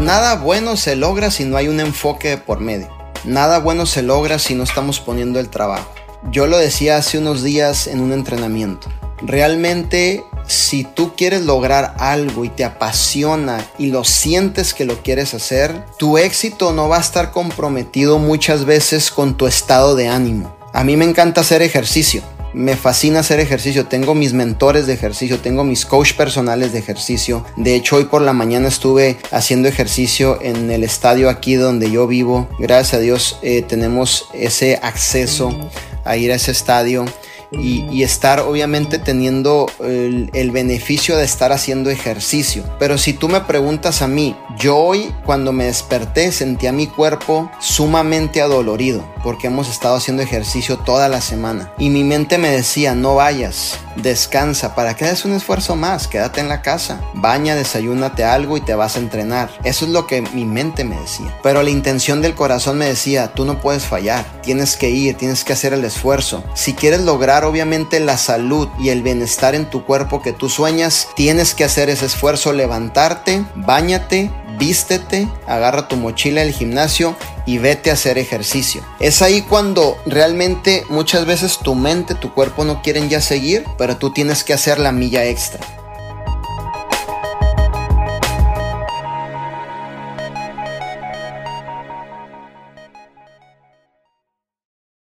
Nada bueno se logra si no hay un enfoque por medio. Nada bueno se logra si no estamos poniendo el trabajo. Yo lo decía hace unos días en un entrenamiento. Realmente si tú quieres lograr algo y te apasiona y lo sientes que lo quieres hacer, tu éxito no va a estar comprometido muchas veces con tu estado de ánimo. A mí me encanta hacer ejercicio. Me fascina hacer ejercicio, tengo mis mentores de ejercicio, tengo mis coach personales de ejercicio. De hecho, hoy por la mañana estuve haciendo ejercicio en el estadio aquí donde yo vivo. Gracias a Dios eh, tenemos ese acceso a ir a ese estadio y, estar obviamente teniendo el, el, beneficio de estar haciendo ejercicio. Pero si tú me preguntas a mí, yo hoy cuando me desperté sentía mi cuerpo sumamente adolorido porque hemos estado haciendo ejercicio toda la semana y mi mente me decía no vayas, descansa, para que hagas un esfuerzo más, quédate en la casa, baña, desayúnate algo y te vas a entrenar. Eso es lo que mi mente me decía. Pero la intención del corazón me decía, tú no puedes fallar, tienes que ir, tienes que hacer el esfuerzo. Si quieres lograr obviamente la salud y el bienestar en tu cuerpo que tú sueñas, tienes que hacer ese esfuerzo, levantarte, bañate, vístete, agarra tu mochila del gimnasio y vete a hacer ejercicio. Es ahí cuando realmente muchas veces tu mente, tu cuerpo no quieren ya seguir, pero tú tienes que hacer la milla extra.